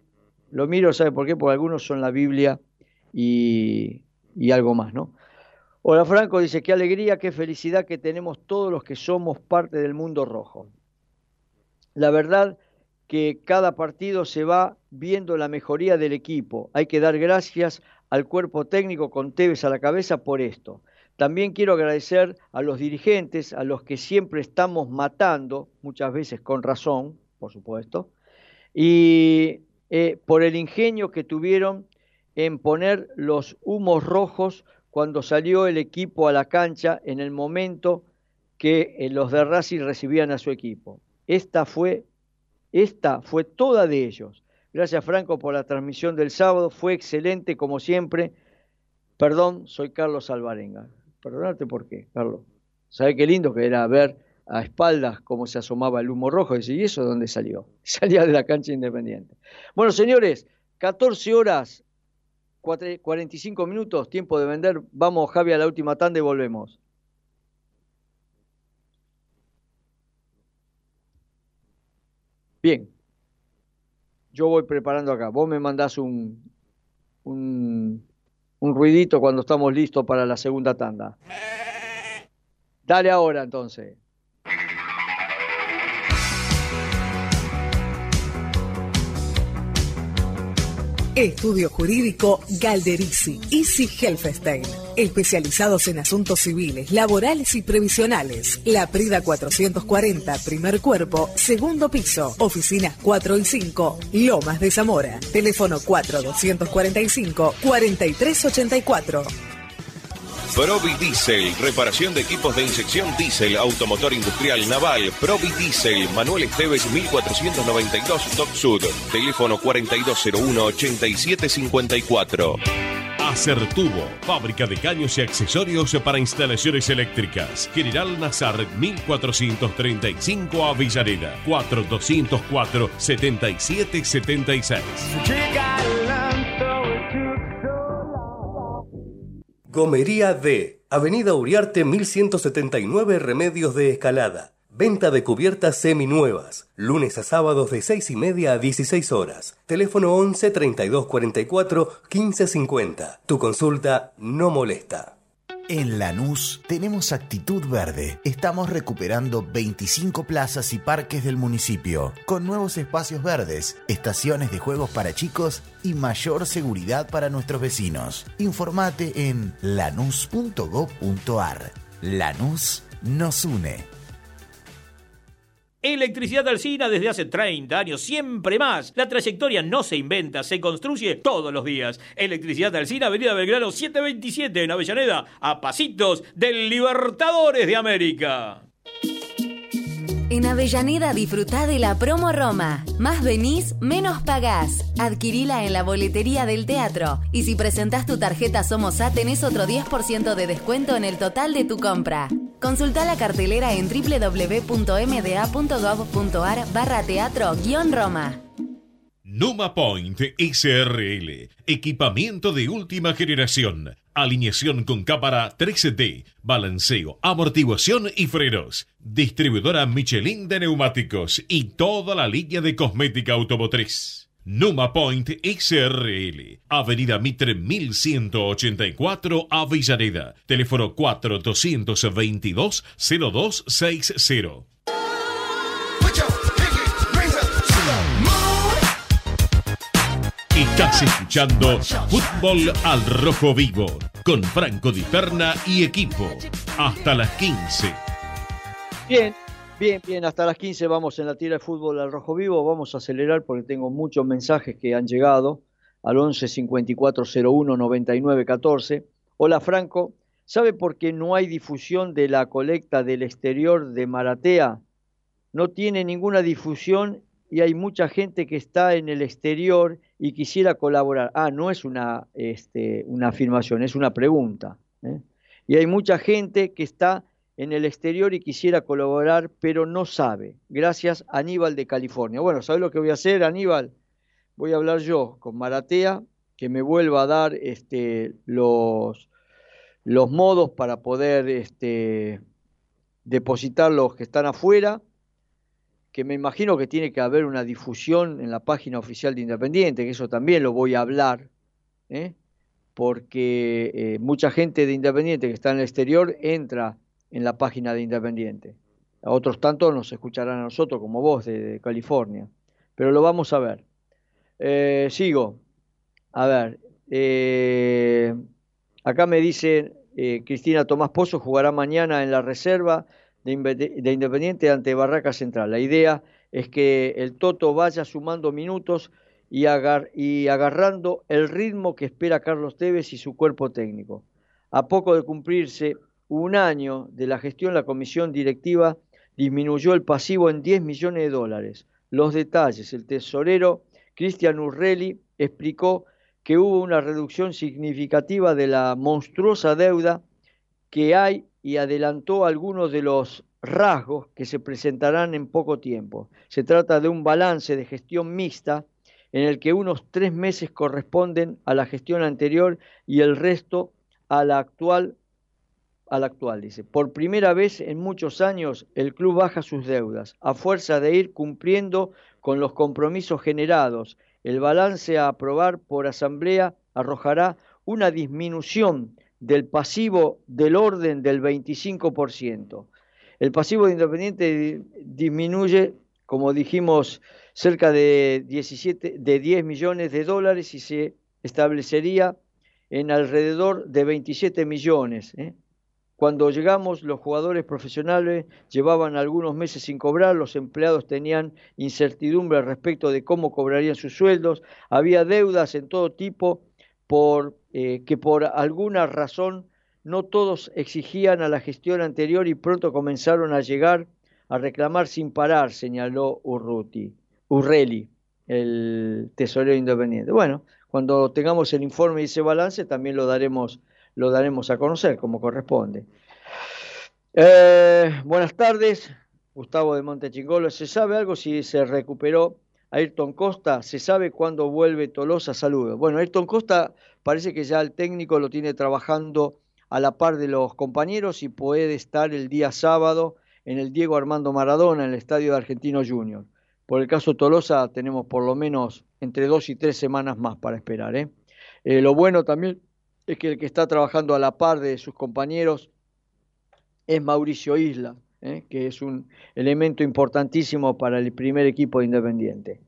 Speaker 2: Lo miro, ¿sabe por qué? Porque algunos son la Biblia y, y algo más, ¿no? Hola Franco, dice, qué alegría, qué felicidad que tenemos todos los que somos parte del mundo rojo. La verdad que cada partido se va viendo la mejoría del equipo. Hay que dar gracias al cuerpo técnico con Tevez a la cabeza por esto. También quiero agradecer a los dirigentes, a los que siempre estamos matando, muchas veces con razón, por supuesto, y eh, por el ingenio que tuvieron en poner los humos rojos cuando salió el equipo a la cancha en el momento que eh, los de Racing recibían a su equipo. Esta fue, esta fue toda de ellos. Gracias Franco por la transmisión del sábado, fue excelente como siempre. Perdón, soy Carlos Alvarenga. Perdonarte por qué, Carlos. ¿Sabe qué lindo que era ver a espaldas cómo se asomaba el humo rojo? Y ¿y eso de dónde salió? <laughs> Salía de la cancha independiente. Bueno, señores, 14 horas, 45 minutos, tiempo de vender. Vamos, Javi, a la última tanda y volvemos. Bien, yo voy preparando acá. Vos me mandás un, un un ruidito cuando estamos listos para la segunda tanda. Dale ahora entonces.
Speaker 19: Estudio Jurídico Galderici, Easy Helfestein. Especializados en asuntos civiles, laborales y previsionales. La Prida 440, primer cuerpo, segundo piso. Oficinas 4 y 5, Lomas de Zamora. Teléfono 4245 4384.
Speaker 20: Provi Diesel, reparación de equipos de inyección diésel, automotor industrial naval, Provi Diesel, Manuel Esteves 1492 Top Sud, teléfono 4201-8754.
Speaker 1: Acertubo, fábrica de caños y accesorios para instalaciones eléctricas. General Nazar 1435 Avellaneda, 4204 7776.
Speaker 21: Gomería D, Avenida Uriarte 1179 Remedios de Escalada. Venta de cubiertas seminuevas. Lunes a sábados de 6 y media a 16 horas. Teléfono 11 32 44 15 50. Tu consulta no molesta.
Speaker 22: En Lanús tenemos actitud verde. Estamos recuperando 25 plazas y parques del municipio, con nuevos espacios verdes, estaciones de juegos para chicos y mayor seguridad para nuestros vecinos. Informate en lanús.gov.ar. Lanús nos une.
Speaker 23: Electricidad Alcina desde hace 30 años, siempre más. La trayectoria no se inventa, se construye todos los días. Electricidad Alcina, Avenida Belgrano 727 en Avellaneda, a pasitos del Libertadores de América.
Speaker 4: En Avellaneda disfruta de la promo Roma. Más venís, menos pagás. Adquirila en la boletería del teatro. Y si presentás tu tarjeta Somos A, tenés otro 10% de descuento en el total de tu compra. Consulta la cartelera en www.mda.gov.ar barra teatro-roma.
Speaker 1: Numa Point SRL. Equipamiento de última generación. Alineación con cámara 3D. Balanceo, amortiguación y frenos. Distribuidora Michelin de neumáticos y toda la línea de cosmética automotriz. Numa Point XRL, Avenida Mitre 1184, Avellaneda. Teléfono 4222 0260. Estás escuchando Fútbol al Rojo Vivo con Franco Di Perna y equipo. Hasta las 15.
Speaker 2: Bien, bien, bien. Hasta las 15 vamos en la tira de fútbol al Rojo Vivo. Vamos a acelerar porque tengo muchos mensajes que han llegado al 11 54 01 99 14. Hola Franco, ¿sabe por qué no hay difusión de la colecta del exterior de Maratea? No tiene ninguna difusión y hay mucha gente que está en el exterior y quisiera colaborar. Ah, no es una, este, una afirmación, es una pregunta. ¿eh? Y hay mucha gente que está en el exterior y quisiera colaborar, pero no sabe. Gracias, Aníbal de California. Bueno, ¿sabes lo que voy a hacer, Aníbal? Voy a hablar yo con Maratea, que me vuelva a dar este, los, los modos para poder este, depositar los que están afuera que me imagino que tiene que haber una difusión en la página oficial de Independiente, que eso también lo voy a hablar, ¿eh? porque eh, mucha gente de Independiente que está en el exterior entra en la página de Independiente. A otros tantos nos escucharán a nosotros, como vos, de, California. Pero lo vamos a ver. Eh, sigo. A ver. acá me dice Cristina Tomás Pozo, jugará mañana en la reserva de Independiente ante Barraca Central. La idea es que el Toto vaya sumando minutos y, agarrando el ritmo que espera Carlos Tevez y su cuerpo técnico. A poco de cumplirse un año de la gestión, la comisión directiva disminuyó el pasivo en 10 millones de dólares. Los detalles, el tesorero Cristian Urrelli explicó que hubo una reducción significativa de la monstruosa deuda que hay y adelantó algunos de los rasgos que se presentarán en poco tiempo. Se trata de un balance de gestión mixta en el que unos tres meses corresponden a la gestión anterior y el resto a la actual. A la actual, dice. Por primera vez en muchos años el club baja sus deudas a fuerza de ir cumpliendo con los compromisos generados. El balance a aprobar por asamblea arrojará una disminución del pasivo del orden del 25%. El pasivo de Independiente disminuye, como dijimos, cerca de, 17, de 10 millones de dólares y se establecería en alrededor de 27 millones. ¿eh? Cuando llegamos, los jugadores profesionales llevaban algunos meses sin cobrar, los empleados tenían incertidumbre respecto de cómo cobrarían sus sueldos, había deudas en todo tipo por, eh, que por alguna razón no todos exigían a la gestión anterior y pronto comenzaron a llegar a reclamar sin parar, señaló Urruti, Urreli, el tesorero independiente. Bueno, cuando tengamos el informe y ese balance también lo daremos, lo daremos a conocer como corresponde. Eh, buenas tardes, Gustavo de Montechingolo. ¿Se sabe algo si se recuperó Ayrton Costa, ¿se sabe cuándo vuelve Tolosa? Saludos. Bueno, Ayrton Costa parece que ya el técnico lo tiene trabajando a la par de los compañeros y puede estar el día sábado en el Diego Armando Maradona, en el estadio de Argentino Junior. Por el caso Tolosa tenemos por lo menos entre dos y tres semanas más para esperar. ¿eh? Eh, lo bueno también es que el que está trabajando a la par de sus compañeros es Mauricio Isla, ¿eh? que es un elemento importantísimo para el primer equipo de Independiente.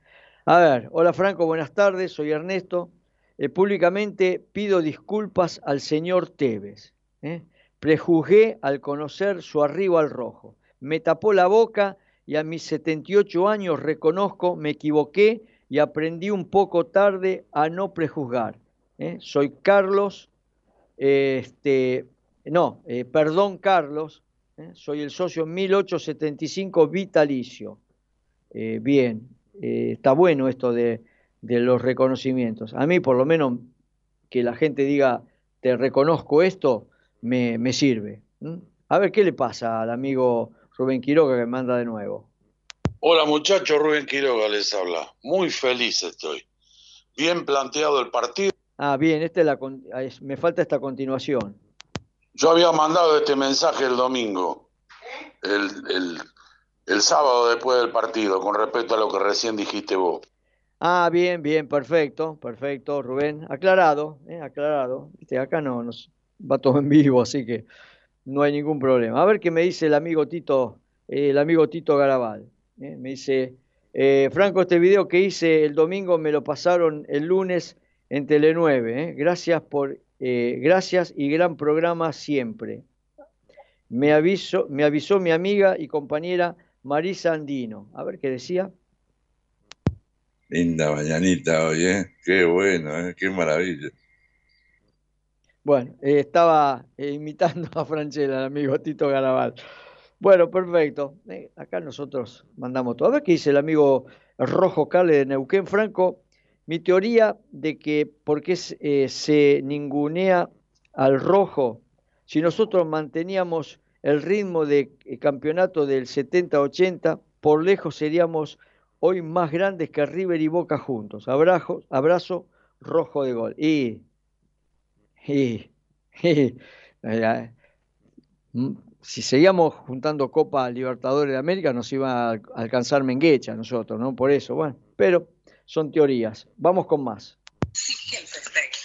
Speaker 2: A ver, hola Franco, buenas tardes, soy Ernesto. Eh, públicamente pido disculpas al señor Tevez. ¿eh? Prejuzgué al conocer su arribo al rojo. Me tapó la boca y a mis 78 años reconozco, me equivoqué y aprendí un poco tarde a no prejuzgar. Soy Carlos, este, no, perdón Carlos, ¿eh? Soy el socio 1875 vitalicio. Eh, bien, eh, está bueno esto de, los reconocimientos. A mí, por lo menos, que la gente diga, te reconozco esto, me, sirve. A ver, ¿qué le pasa al amigo Rubén Quiroga que me manda de nuevo?
Speaker 18: Hola muchachos, Rubén Quiroga les habla. Muy feliz estoy. Bien planteado el partido.
Speaker 2: Ah, bien, este la, me falta esta continuación.
Speaker 18: Yo había mandado este mensaje el domingo, el, el, sábado después del partido, con respecto a lo que recién dijiste vos.
Speaker 2: Ah, bien, bien, perfecto, perfecto, Rubén. Aclarado, eh, aclarado. acá no nos va todo en vivo, así que no hay ningún problema. A ver qué me dice el amigo Tito, el amigo Tito Garabal. Eh. me dice, eh, Franco, este video que hice el domingo me lo pasaron el lunes en Tele 9. ¿eh? Gracias por, eh, gracias y gran programa siempre. Me, aviso, me avisó mi amiga y compañera Marisa Andino. A ver qué decía.
Speaker 24: Linda mañanita hoy, ¿eh? Qué bueno, ¿eh? Qué maravilla.
Speaker 2: Bueno, eh, estaba eh, imitando a Franchella, el amigo Tito Garabal. Bueno, perfecto. Eh, acá nosotros mandamos todo. A ver qué dice el amigo Rojo Cale de Neuquén Franco. Mi teoría de que por qué se ningunea al rojo, si nosotros manteníamos el ritmo de campeonato del 70-80, por lejos seríamos hoy más grandes que River y Boca juntos. Abrazo, abrazo rojo de gol. Y <laughs> y, eh, mm, si seguíamos juntando Copa Libertadores de América nos iba a alcanzar Menguecha nosotros, ¿no? Por eso, bueno, pero son teorías. Vamos con más.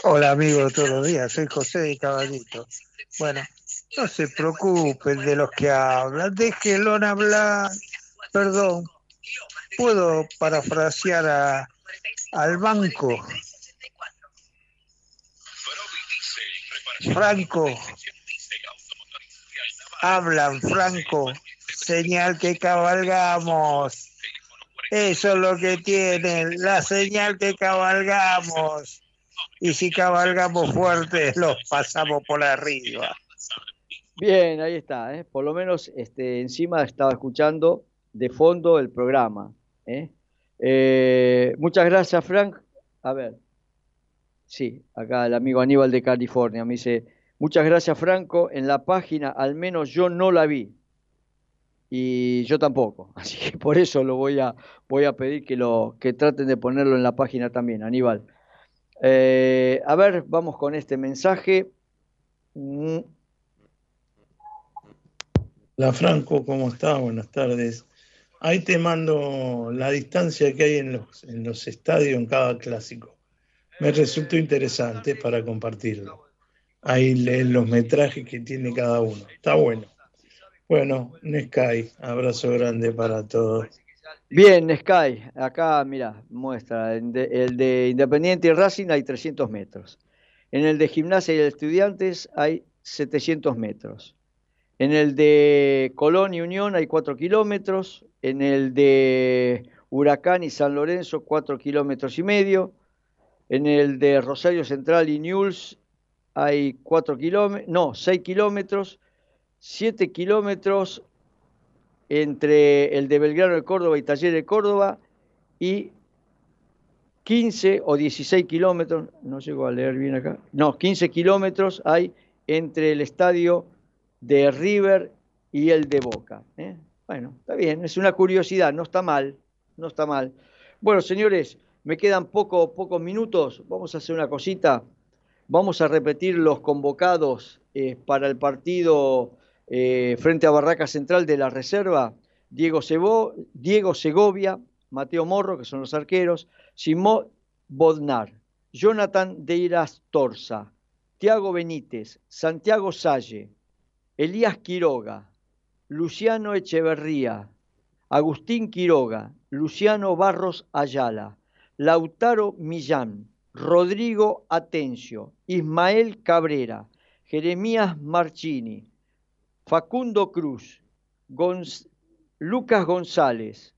Speaker 25: Hola amigos todos los días, soy José de Caballito. Bueno, no se preocupen de los que hablan, déjenlo hablar. Perdón, puedo parafrasear a, al banco Franco, hablan Franco, señal que cabalgamos. Eso es lo que tienen, la señal que cabalgamos. Y si cabalgamos fuerte, los pasamos por arriba.
Speaker 2: Bien, ahí está. ¿eh? Por lo menos este, encima estaba escuchando de fondo el programa. ¿eh? Eh, muchas gracias, Frank. A ver, Sí, acá el amigo Aníbal de California me dice, muchas gracias Franco, en la página al menos yo no la vi. Y yo tampoco, <laughs> así que por eso lo voy a, voy a pedir que, lo, que traten de ponerlo en la página también, Aníbal. Eh, a ver, vamos con este mensaje.
Speaker 26: Mm. Hola Franco, ¿cómo estás? Buenas tardes. Ahí te mando la distancia que hay en los, en los estadios en cada clásico me resultó interesante para compartirlo. Ahí leen los metrajes que tiene cada uno. Está bueno. Bueno, Nesky, abrazo grande para todos.
Speaker 2: Bien, Nesky, acá mira, muestra, el de, Independiente y Racing hay 300 metros. En el de Gimnasia y Estudiantes hay 700 metros. En el de Colón y Unión hay 4 kilómetros. En el de Huracán y San Lorenzo, 4 kilómetros y medio. En el de Rosario Central y Newell's hay 4 kilómetros, no, 6 kilómetros, 7 kilómetros entre el de Belgrano de Córdoba y Taller de Córdoba y 15 o 16 kilómetros, no llego a leer bien acá, no, 15 kilómetros hay entre el estadio de River y el de Boca. ¿eh? Bueno, está bien, es una curiosidad, no está mal, no está mal. Bueno, señores, me quedan poco, pocos minutos. Vamos a hacer una cosita. Vamos a repetir los convocados eh, para el partido eh, frente a Barraca Central de la Reserva. Diego, Diego Segovia, Mateo Morro, que son los arqueros, Simón Bodnar, Jonathan Deiras Torza, Tiago Benítez, Santiago Salle, Elías Quiroga, Luciano Echeverría, Agustín Quiroga, Luciano Barros Ayala, Lautaro Millán, Rodrigo Atencio, Ismael Cabrera, Jeremías Marchini, Facundo Cruz, Lucas González,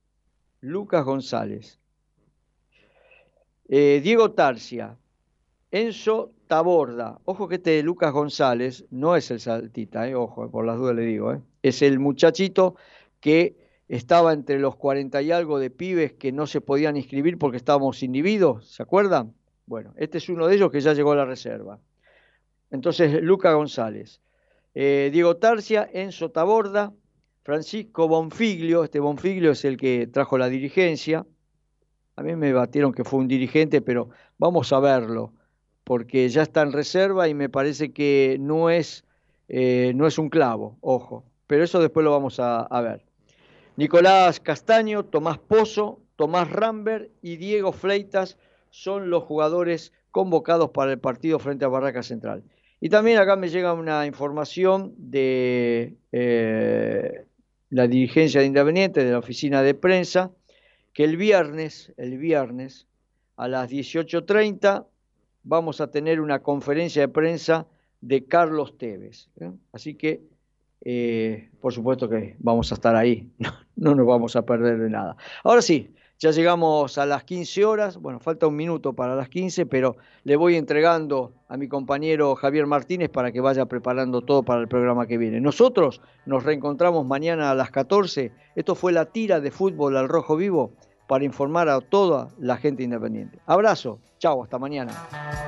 Speaker 2: Lucas González, eh, Diego Tarcia, Enzo Taborda, ojo que este Lucas González no es el saltita, eh, ojo, por las dudas le digo, eh, es el muchachito que estaba entre los 40 y algo de pibes que no se podían inscribir porque estábamos individuos, ¿se acuerdan? Bueno, este es uno de ellos que ya llegó a la reserva. Entonces, Luca González, eh, Diego Tarcia, Enzo Taborda, Francisco Bonfiglio, este Bonfiglio es el que trajo la dirigencia. A mí me batieron que fue un dirigente, pero vamos a verlo, porque ya está en reserva y me parece que no es, eh, no es un clavo, ojo, pero eso después lo vamos a ver. Nicolás Castaño, Tomás Pozo, Tomás Rambert y Diego Fleitas son los jugadores convocados para el partido frente a Barraca Central. Y también acá me llega una información de eh, la dirigencia de Independiente, de la oficina de prensa, que el viernes, el viernes, a las 18.30 vamos a tener una conferencia de prensa de Carlos Tevez. ¿eh? Así que, eh, por supuesto que vamos a estar ahí, <laughs> no, nos vamos a perder de nada. Ahora sí, ya llegamos a las 15 horas, bueno, falta un minuto para las 15, pero le voy entregando a mi compañero Javier Martínez para que vaya preparando todo para el programa que viene. Nosotros nos reencontramos mañana a las 14. Esto fue la tira de fútbol al rojo vivo para informar a toda la gente independiente. Abrazo, chao, hasta mañana.